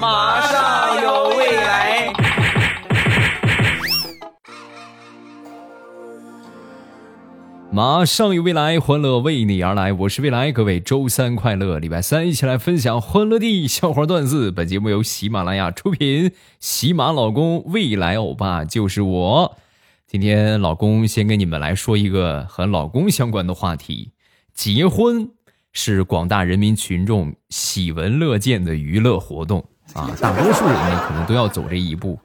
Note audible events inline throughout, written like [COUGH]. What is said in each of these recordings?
马上有未来。马上有未来，欢乐为你而来。我是未来，各位周三快乐，礼拜三一起来分享欢乐的笑话段子。本节目由喜马拉雅出品，喜马老公未来欧巴就是我。今天老公先跟你们来说一个和老公相关的话题：结婚是广大人民群众喜闻乐见的娱乐活动啊，大多数人呢可能都要走这一步。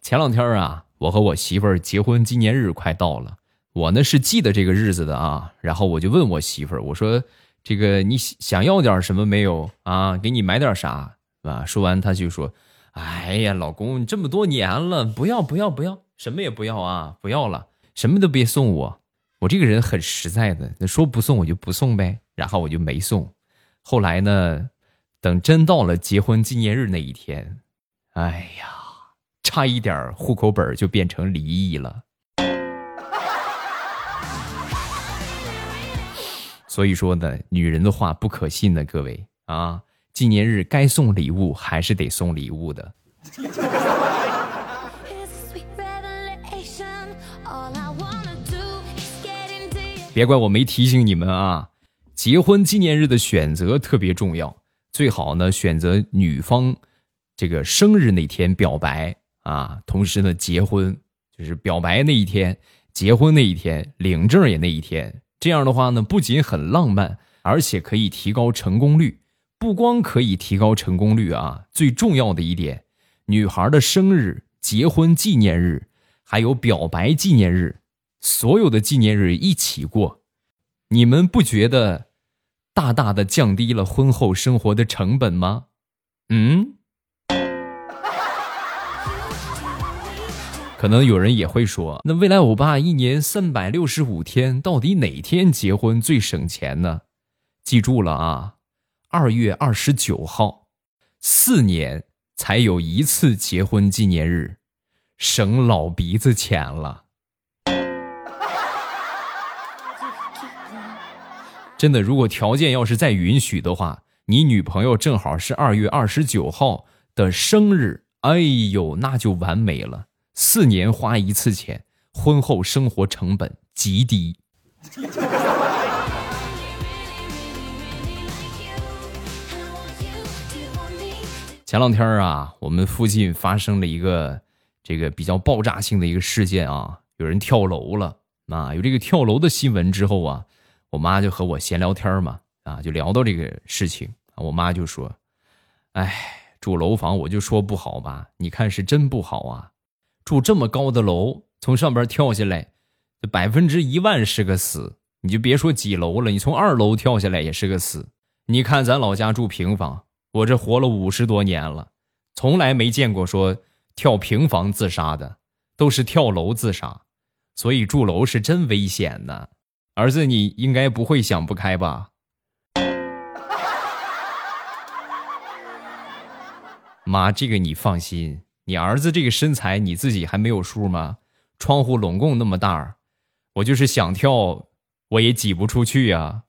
前两天啊，我和我媳妇儿结婚纪念日快到了。我呢是记得这个日子的啊，然后我就问我媳妇儿，我说：“这个你想要点什么没有啊？给你买点啥啊？”说完，她就说：“哎呀，老公，这么多年了，不要不要不要，什么也不要啊，不要了，什么都别送我。我这个人很实在的，那说不送我就不送呗。然后我就没送。后来呢，等真到了结婚纪念日那一天，哎呀，差一点户口本就变成离异了。[LAUGHS] ”所以说呢，女人的话不可信的，各位啊，纪念日该送礼物还是得送礼物的。别怪我没提醒你们啊，结婚纪念日的选择特别重要，最好呢选择女方这个生日那天表白啊，同时呢结婚就是表白那一天，结婚那一天，领证也那一天。这样的话呢，不仅很浪漫，而且可以提高成功率。不光可以提高成功率啊，最重要的一点，女孩的生日、结婚纪念日，还有表白纪念日，所有的纪念日一起过，你们不觉得大大的降低了婚后生活的成本吗？嗯。可能有人也会说，那未来欧巴一年三百六十五天，到底哪天结婚最省钱呢？记住了啊，二月二十九号，四年才有一次结婚纪念日，省老鼻子钱了。真的，如果条件要是再允许的话，你女朋友正好是二月二十九号的生日，哎呦，那就完美了。四年花一次钱，婚后生活成本极低。[LAUGHS] 前两天啊，我们附近发生了一个这个比较爆炸性的一个事件啊，有人跳楼了啊。有这个跳楼的新闻之后啊，我妈就和我闲聊天嘛，啊，就聊到这个事情我妈就说：“哎，住楼房我就说不好吧，你看是真不好啊。”住这么高的楼，从上边跳下来，百分之一万是个死。你就别说几楼了，你从二楼跳下来也是个死。你看咱老家住平房，我这活了五十多年了，从来没见过说跳平房自杀的，都是跳楼自杀。所以住楼是真危险呢。儿子，你应该不会想不开吧？[LAUGHS] 妈，这个你放心。你儿子这个身材，你自己还没有数吗？窗户拢共那么大，我就是想跳，我也挤不出去呀。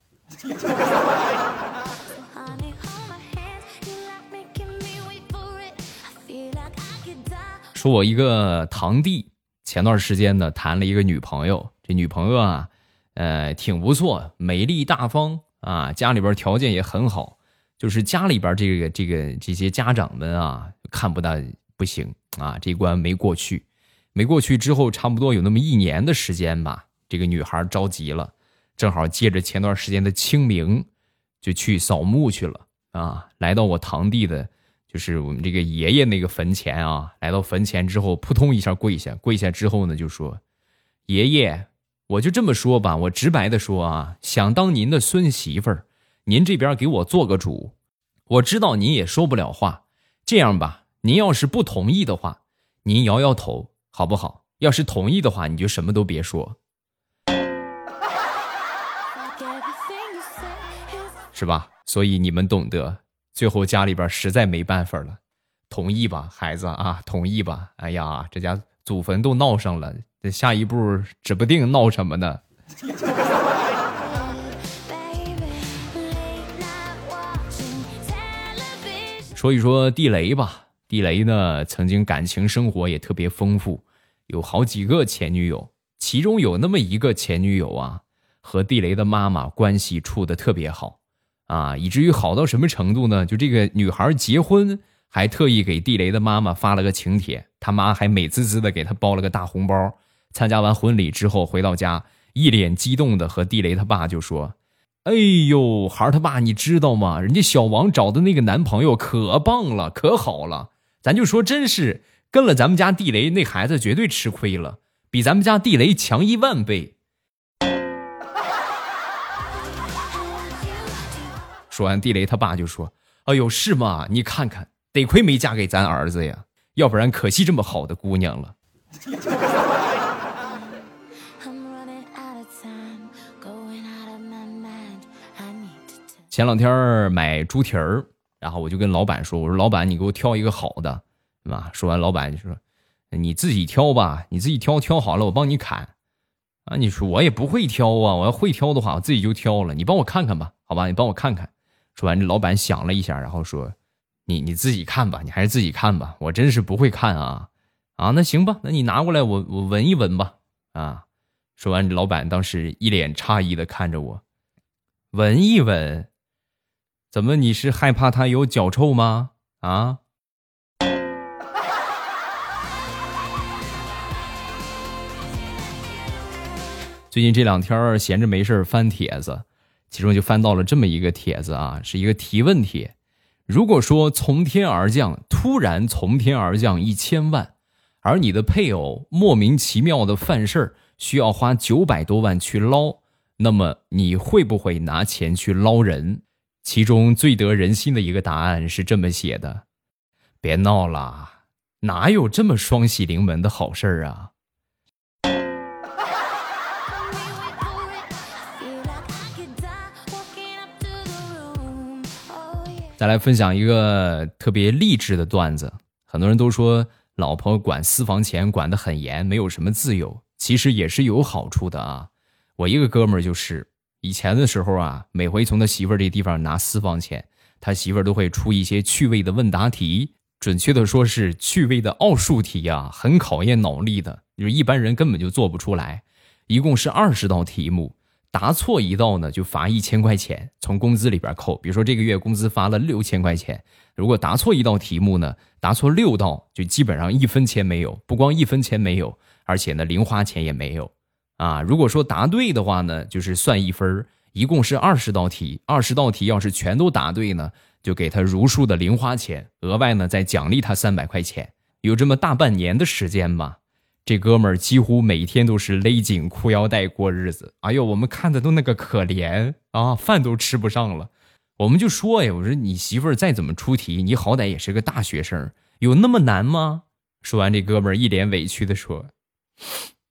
说我一个堂弟，前段时间呢谈了一个女朋友，这女朋友啊，呃，挺不错，美丽大方啊，家里边条件也很好，就是家里边这个这个这些家长们啊，看不到。不行啊，这关没过去，没过去之后，差不多有那么一年的时间吧。这个女孩着急了，正好借着前段时间的清明，就去扫墓去了啊。来到我堂弟的，就是我们这个爷爷那个坟前啊。来到坟前之后，扑通一下跪下，跪下之后呢，就说：“爷爷，我就这么说吧，我直白的说啊，想当您的孙媳妇儿，您这边给我做个主。我知道您也说不了话，这样吧。”您要是不同意的话，您摇摇头好不好？要是同意的话，你就什么都别说，是吧？所以你们懂得。最后家里边实在没办法了，同意吧，孩子啊，同意吧。哎呀，这家祖坟都闹上了，这下一步指不定闹什么呢。说一说地雷吧。地雷呢，曾经感情生活也特别丰富，有好几个前女友，其中有那么一个前女友啊，和地雷的妈妈关系处的特别好，啊，以至于好到什么程度呢？就这个女孩结婚，还特意给地雷的妈妈发了个请帖，他妈还美滋滋的给她包了个大红包。参加完婚礼之后回到家，一脸激动的和地雷他爸就说。哎呦，孩儿他爸，你知道吗？人家小王找的那个男朋友可棒了，可好了。咱就说，真是跟了咱们家地雷那孩子，绝对吃亏了，比咱们家地雷强一万倍。说完，地雷他爸就说：“哎呦，是吗？你看看，得亏没嫁给咱儿子呀，要不然可惜这么好的姑娘了。[LAUGHS] ”前两天买猪蹄儿，然后我就跟老板说：“我说老板，你给我挑一个好的，对吧？”说完，老板就说：“你自己挑吧，你自己挑，挑好了我帮你砍。”啊，你说我也不会挑啊，我要会挑的话，我自己就挑了。你帮我看看吧，好吧？你帮我看看。说完，这老板想了一下，然后说：“你你自己看吧，你还是自己看吧，我真是不会看啊。”啊，那行吧，那你拿过来，我我闻一闻吧。啊，说完，老板当时一脸诧异的看着我，闻一闻。怎么？你是害怕他有脚臭吗？啊！最近这两天闲着没事翻帖子，其中就翻到了这么一个帖子啊，是一个提问帖。如果说从天而降，突然从天而降一千万，而你的配偶莫名其妙的犯事儿，需要花九百多万去捞，那么你会不会拿钱去捞人？其中最得人心的一个答案是这么写的：“别闹了，哪有这么双喜临门的好事儿啊！”再来分享一个特别励志的段子。很多人都说老婆管私房钱管得很严，没有什么自由，其实也是有好处的啊。我一个哥们儿就是。以前的时候啊，每回从他媳妇儿这地方拿私房钱，他媳妇儿都会出一些趣味的问答题，准确的说是趣味的奥数题呀，很考验脑力的，就是一般人根本就做不出来。一共是二十道题目，答错一道呢就罚一千块钱，从工资里边扣。比如说这个月工资发了六千块钱，如果答错一道题目呢，答错六道就基本上一分钱没有，不光一分钱没有，而且呢零花钱也没有。啊，如果说答对的话呢，就是算一分一共是二十道题，二十道题要是全都答对呢，就给他如数的零花钱，额外呢再奖励他三百块钱。有这么大半年的时间吧，这哥们儿几乎每天都是勒紧裤腰带过日子。哎呦，我们看的都那个可怜啊，饭都吃不上了。我们就说呀，我说你媳妇儿再怎么出题，你好歹也是个大学生，有那么难吗？说完，这哥们儿一脸委屈的说。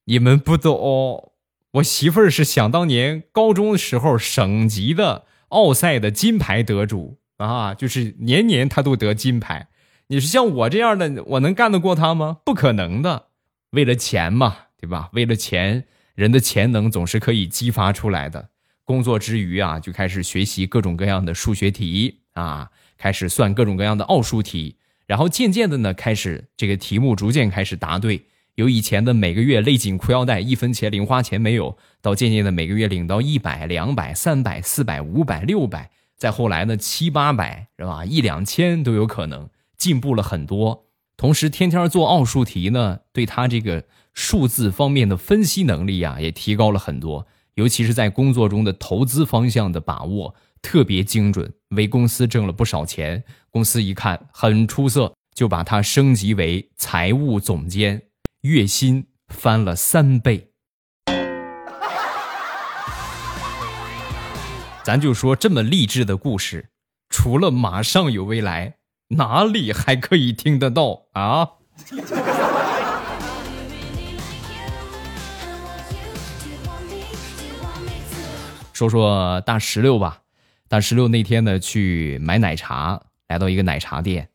你们不懂，我媳妇儿是想当年高中的时候省级的奥赛的金牌得主啊，就是年年她都得金牌。你是像我这样的，我能干得过她吗？不可能的。为了钱嘛，对吧？为了钱，人的潜能总是可以激发出来的。工作之余啊，就开始学习各种各样的数学题啊，开始算各种各样的奥数题，然后渐渐的呢，开始这个题目逐渐开始答对。由以前的每个月勒紧裤腰带，一分钱零花钱没有，到渐渐的每个月领到一百、两百、三百、四百、五百、六百，再后来呢七八百是吧？一两千都有可能，进步了很多。同时，天天做奥数题呢，对他这个数字方面的分析能力呀，也提高了很多。尤其是在工作中的投资方向的把握特别精准，为公司挣了不少钱。公司一看很出色，就把他升级为财务总监。月薪翻了三倍，咱就说这么励志的故事，除了马上有未来，哪里还可以听得到啊？说说大石榴吧，大石榴那天呢去买奶茶，来到一个奶茶店，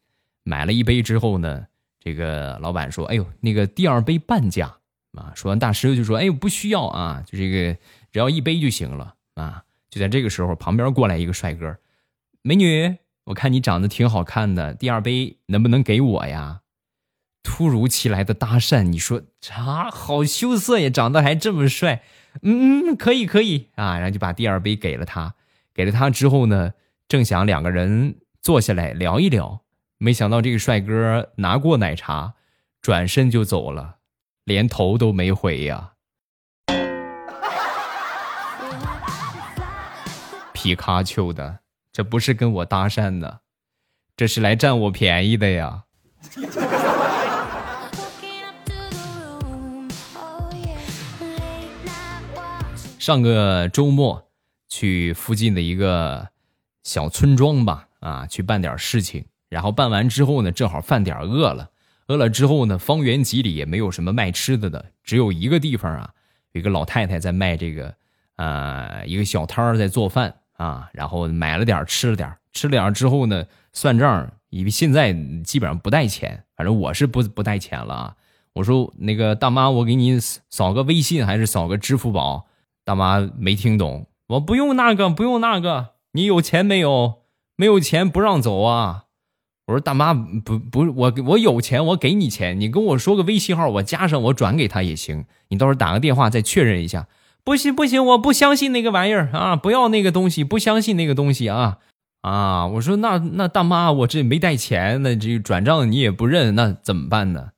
买了一杯之后呢。这个老板说：“哎呦，那个第二杯半价啊！”说完，大石榴就说：“哎呦，不需要啊，就这个只要一杯就行了啊！”就在这个时候，旁边过来一个帅哥：“美女，我看你长得挺好看的，第二杯能不能给我呀？突如其来的搭讪，你说啊，好羞涩呀，长得还这么帅，嗯嗯，可以可以啊，然后就把第二杯给了他，给了他之后呢，正想两个人坐下来聊一聊，没想到这个帅哥拿过奶茶，转身就走了，连头都没回呀。皮卡丘的，这不是跟我搭讪的，这是来占我便宜的呀。上个周末去附近的一个小村庄吧，啊，去办点事情。然后办完之后呢，正好饭点饿了，饿了之后呢，方圆几里也没有什么卖吃的的，只有一个地方啊，有一个老太太在卖这个，呃，一个小摊儿在做饭啊。然后买了点吃了点吃了点之后呢，算账，因为现在基本上不带钱，反正我是不不带钱了啊。我说那个大妈，我给你扫个微信还是扫个支付宝？大妈没听懂，我不用那个，不用那个，你有钱没有？没有钱不让走啊！我说大妈不不，我我有钱，我给你钱，你跟我说个微信号，我加上，我转给他也行。你到时候打个电话再确认一下。不行不行，我不相信那个玩意儿啊！不要那个东西，不相信那个东西啊啊！我说那那大妈，我这没带钱，那这转账你也不认，那怎么办呢？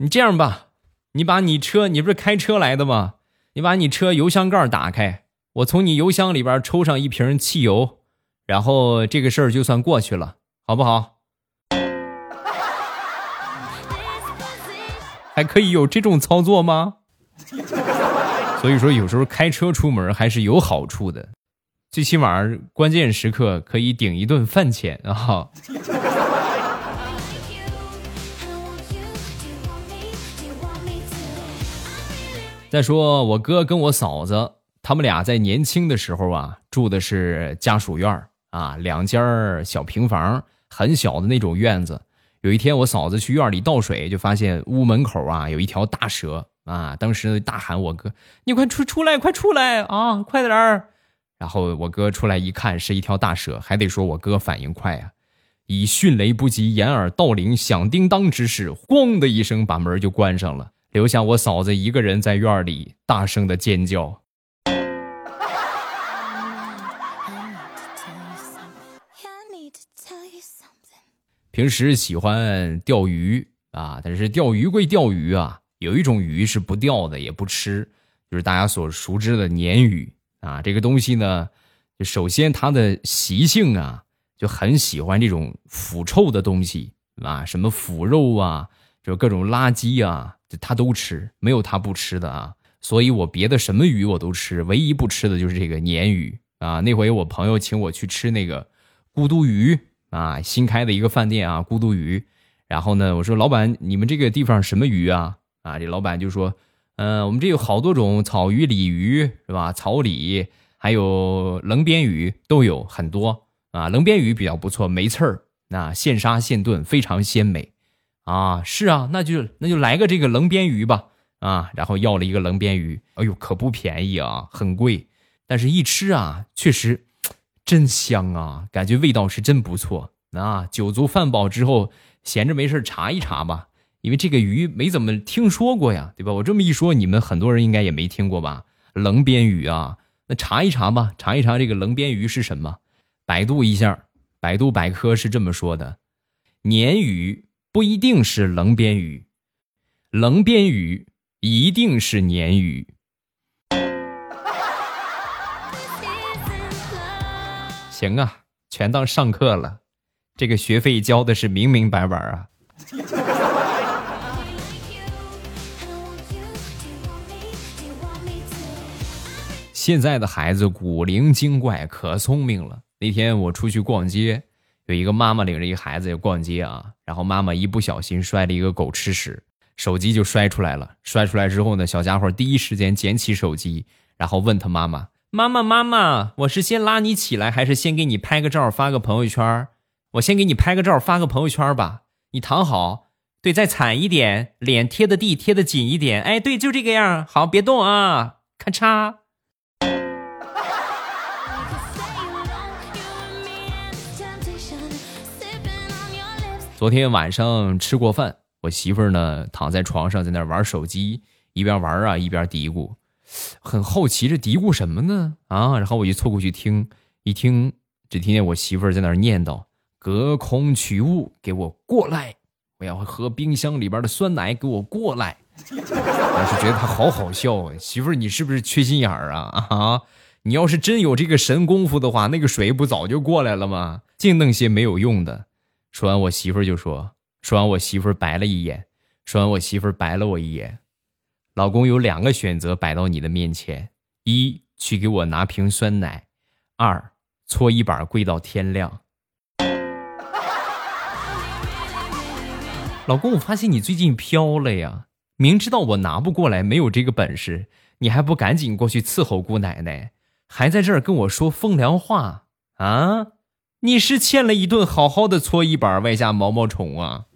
你这样吧，你把你车，你不是开车来的吗？你把你车油箱盖打开，我从你油箱里边抽上一瓶汽油，然后这个事儿就算过去了，好不好？[LAUGHS] 还可以有这种操作吗？[LAUGHS] [LAUGHS] 所以说，有时候开车出门还是有好处的，最起码关键时刻可以顶一顿饭钱啊。再说我哥跟我嫂子，他们俩在年轻的时候啊，住的是家属院啊，两间小平房，很小的那种院子。有一天，我嫂子去院里倒水，就发现屋门口啊有一条大蛇啊，当时大喊我哥：“你快出出来，快出来啊，快点儿！”然后我哥出来一看，是一条大蛇，还得说我哥反应快啊，以迅雷不及掩耳盗铃响叮当之势，咣的一声把门就关上了。留下我嫂子一个人在院里大声的尖叫。平时喜欢钓鱼啊，但是钓鱼归钓鱼啊，有一种鱼是不钓的，也不吃，就是大家所熟知的鲶鱼啊。这个东西呢，就首先它的习性啊，就很喜欢这种腐臭的东西啊，什么腐肉啊，就各种垃圾啊。他都吃，没有他不吃的啊！所以我别的什么鱼我都吃，唯一不吃的就是这个鲶鱼啊。那回我朋友请我去吃那个咕嘟鱼啊，新开的一个饭店啊，咕嘟鱼。然后呢，我说老板，你们这个地方什么鱼啊？啊，这老板就说，嗯，我们这有好多种草鱼、鲤鱼是吧？草鲤还有棱边鱼都有很多啊。棱边鱼比较不错，没刺儿，那现杀现炖，非常鲜美。啊，是啊，那就那就来个这个棱边鱼吧，啊，然后要了一个棱边鱼，哎呦，可不便宜啊，很贵，但是一吃啊，确实真香啊，感觉味道是真不错啊。酒足饭饱之后，闲着没事查一查吧，因为这个鱼没怎么听说过呀，对吧？我这么一说，你们很多人应该也没听过吧？棱边鱼啊，那查一查吧，查一查这个棱边鱼是什么？百度一下，百度百科是这么说的：鲶鱼。不一定是棱边鱼，棱边鱼一定是鲶鱼。行啊，全当上课了，这个学费交的是明明白白啊。现在的孩子古灵精怪，可聪明了。那天我出去逛街。有一个妈妈领着一个孩子要逛街啊，然后妈妈一不小心摔了一个狗吃屎，手机就摔出来了。摔出来之后呢，小家伙第一时间捡起手机，然后问他妈妈：“妈妈，妈妈，我是先拉你起来，还是先给你拍个照发个朋友圈？我先给你拍个照发个朋友圈吧。你躺好，对，再惨一点，脸贴的地贴的紧一点。哎，对，就这个样。好，别动啊，咔嚓。”昨天晚上吃过饭，我媳妇儿呢躺在床上在那玩手机，一边玩啊一边嘀咕，很好奇这嘀咕什么呢？啊，然后我就凑过去听，一听只听见我媳妇儿在那念叨：“隔空取物，给我过来！我要喝冰箱里边的酸奶，给我过来！”当时觉得她好好笑啊，媳妇儿你是不是缺心眼儿啊？啊，你要是真有这个神功夫的话，那个水不早就过来了吗？净弄些没有用的。说完，我媳妇儿就说：“说完，我媳妇儿白了一眼。说完，我媳妇儿白了我一眼。老公有两个选择摆到你的面前：一去给我拿瓶酸奶；二搓衣板跪到天亮。老公，我发现你最近飘了呀！明知道我拿不过来，没有这个本事，你还不赶紧过去伺候姑奶奶，还在这儿跟我说风凉话啊？”你是欠了一顿好好的搓衣板外加毛毛虫啊！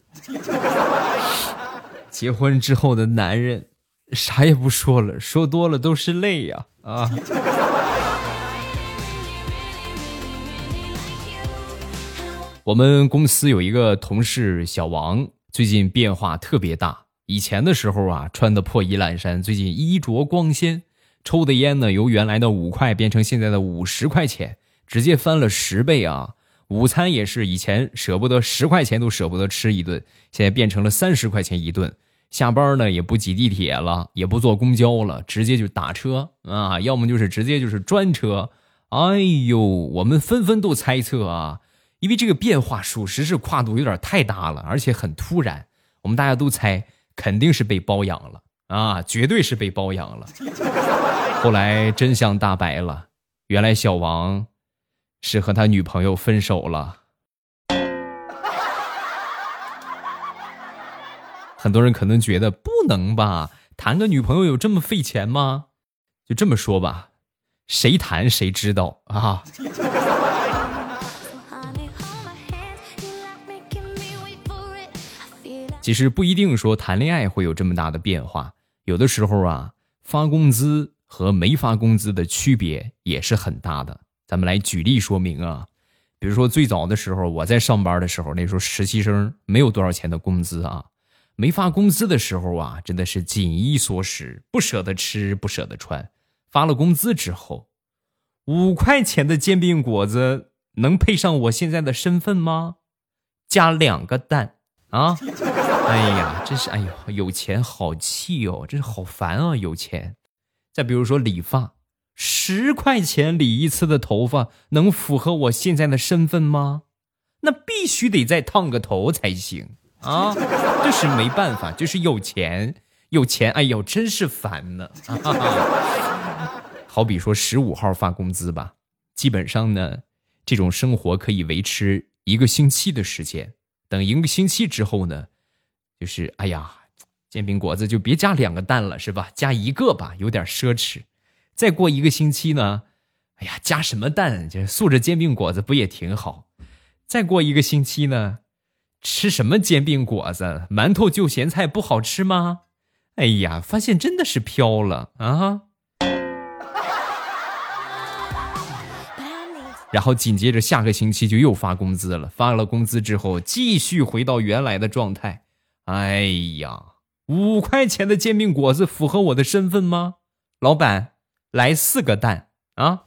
[LAUGHS] 结婚之后的男人，啥也不说了，说多了都是泪呀！啊！我们公司有一个同事小王，最近变化特别大。以前的时候啊，穿的破衣烂衫，最近衣着光鲜，抽的烟呢，由原来的五块变成现在的五十块钱，直接翻了十倍啊！午餐也是以前舍不得十块钱都舍不得吃一顿，现在变成了三十块钱一顿。下班呢也不挤地铁了，也不坐公交了，直接就打车啊，要么就是直接就是专车。哎呦，我们纷纷都猜测啊，因为这个变化属实是跨度有点太大了，而且很突然。我们大家都猜肯定是被包养了啊，绝对是被包养了。后来真相大白了，原来小王。是和他女朋友分手了。很多人可能觉得不能吧，谈个女朋友有这么费钱吗？就这么说吧，谁谈谁知道啊。其实不一定说谈恋爱会有这么大的变化，有的时候啊，发工资和没发工资的区别也是很大的。咱们来举例说明啊，比如说最早的时候，我在上班的时候，那时候实习生没有多少钱的工资啊，没发工资的时候啊，真的是紧衣缩食，不舍得吃，不舍得穿。发了工资之后，五块钱的煎饼果子能配上我现在的身份吗？加两个蛋啊！哎呀，真是哎呦，有钱好气哦，真是好烦啊，有钱。再比如说理发。十块钱理一次的头发能符合我现在的身份吗？那必须得再烫个头才行啊！这是没办法，就是有钱，有钱，哎呦，真是烦呢。[LAUGHS] 好比说十五号发工资吧，基本上呢，这种生活可以维持一个星期的时间。等一个星期之后呢，就是哎呀，煎饼果子就别加两个蛋了，是吧？加一个吧，有点奢侈。再过一个星期呢，哎呀，加什么蛋？这素着煎饼果子不也挺好？再过一个星期呢，吃什么煎饼果子？馒头就咸菜不好吃吗？哎呀，发现真的是飘了啊！然后紧接着下个星期就又发工资了，发了工资之后继续回到原来的状态。哎呀，五块钱的煎饼果子符合我的身份吗，老板？来四个蛋啊！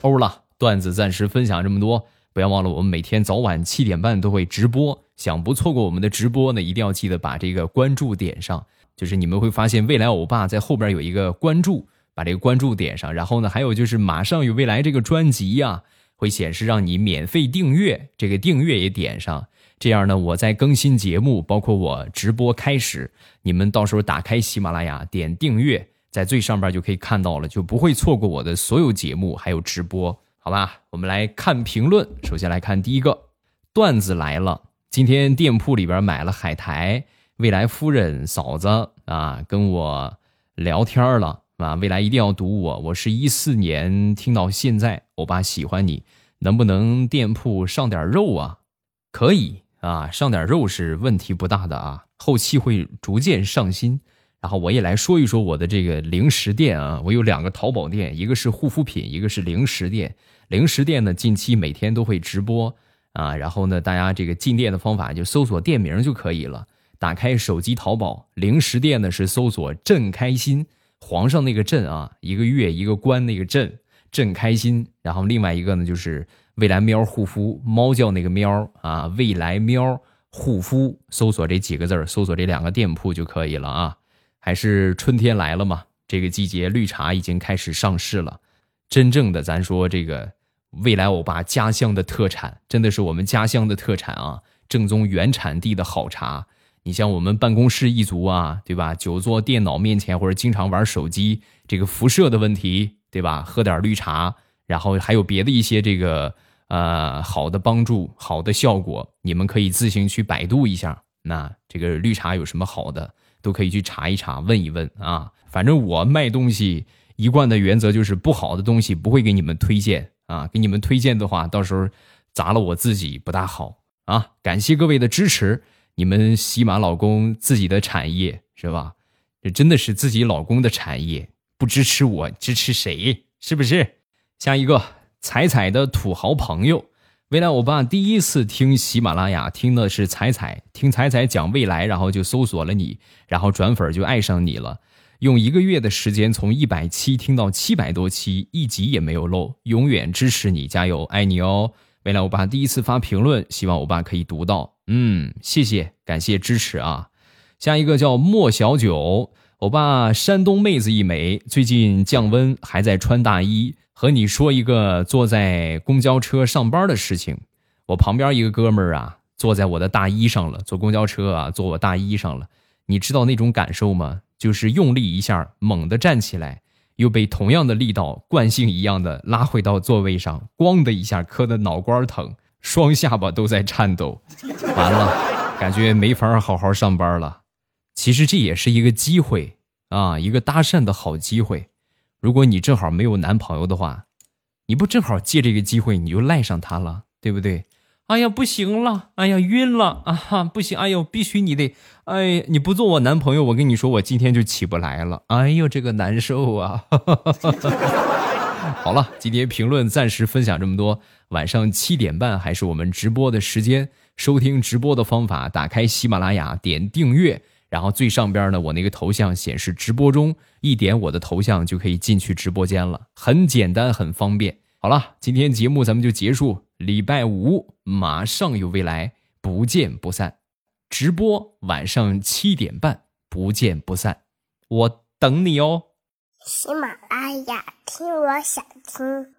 欧了，段子暂时分享这么多，不要忘了我们每天早晚七点半都会直播，想不错过我们的直播呢，一定要记得把这个关注点上。就是你们会发现未来欧巴在后边有一个关注，把这个关注点上。然后呢，还有就是马上有未来这个专辑呀，会显示让你免费订阅，这个订阅也点上。这样呢，我在更新节目，包括我直播开始，你们到时候打开喜马拉雅，点订阅，在最上边就可以看到了，就不会错过我的所有节目还有直播，好吧？我们来看评论，首先来看第一个段子来了。今天店铺里边买了海苔，未来夫人嫂子啊跟我聊天了啊，未来一定要读我，我是一四年听到现在，欧巴喜欢你，能不能店铺上点肉啊？可以。啊，上点肉是问题不大的啊，后期会逐渐上新。然后我也来说一说我的这个零食店啊，我有两个淘宝店，一个是护肤品，一个是零食店。零食店呢，近期每天都会直播啊，然后呢，大家这个进店的方法就搜索店名就可以了。打开手机淘宝，零食店呢是搜索“朕开心”，皇上那个“朕”啊，一个月一个关那个“朕”，朕开心。然后另外一个呢就是未来喵护肤，猫叫那个喵啊，未来喵护肤，搜索这几个字儿搜索这两个店铺就可以了啊。还是春天来了嘛，这个季节绿茶已经开始上市了。真正的咱说这个未来欧巴家乡的特产，真的是我们家乡的特产啊，正宗原产地的好茶。你像我们办公室一族啊，对吧？久坐电脑面前或者经常玩手机，这个辐射的问题，对吧？喝点绿茶，然后还有别的一些这个呃好的帮助、好的效果，你们可以自行去百度一下。那这个绿茶有什么好的？都可以去查一查，问一问啊。反正我卖东西一贯的原则就是不好的东西不会给你们推荐啊。给你们推荐的话，到时候砸了我自己不大好啊。感谢各位的支持，你们喜马老公自己的产业是吧？这真的是自己老公的产业，不支持我支持谁？是不是？下一个彩彩的土豪朋友。未来，我爸第一次听喜马拉雅，听的是彩彩，听彩彩讲未来，然后就搜索了你，然后转粉就爱上你了。用一个月的时间，从一百期听到七百多期，一集也没有漏，永远支持你，加油，爱你哦！未来，我爸第一次发评论，希望我爸可以读到。嗯，谢谢，感谢支持啊！下一个叫莫小九，我爸山东妹子一枚，最近降温，还在穿大衣。和你说一个坐在公交车上班的事情，我旁边一个哥们儿啊，坐在我的大衣上了，坐公交车啊，坐我大衣上了。你知道那种感受吗？就是用力一下，猛地站起来，又被同样的力道惯性一样的拉回到座位上，咣的一下磕的脑瓜疼，双下巴都在颤抖。完了，感觉没法好好上班了。其实这也是一个机会啊，一个搭讪的好机会。如果你正好没有男朋友的话，你不正好借这个机会你就赖上他了，对不对？哎呀，不行了，哎呀，晕了啊哈，不行，哎呦，必须你得，哎，你不做我男朋友，我跟你说，我今天就起不来了，哎呦，这个难受啊！[LAUGHS] 好了，今天评论暂时分享这么多，晚上七点半还是我们直播的时间，收听直播的方法，打开喜马拉雅，点订阅。然后最上边呢，我那个头像显示直播中，一点我的头像就可以进去直播间了，很简单，很方便。好了，今天节目咱们就结束，礼拜五马上有未来，不见不散。直播晚上七点半，不见不散，我等你哦。喜马拉雅，听我想听。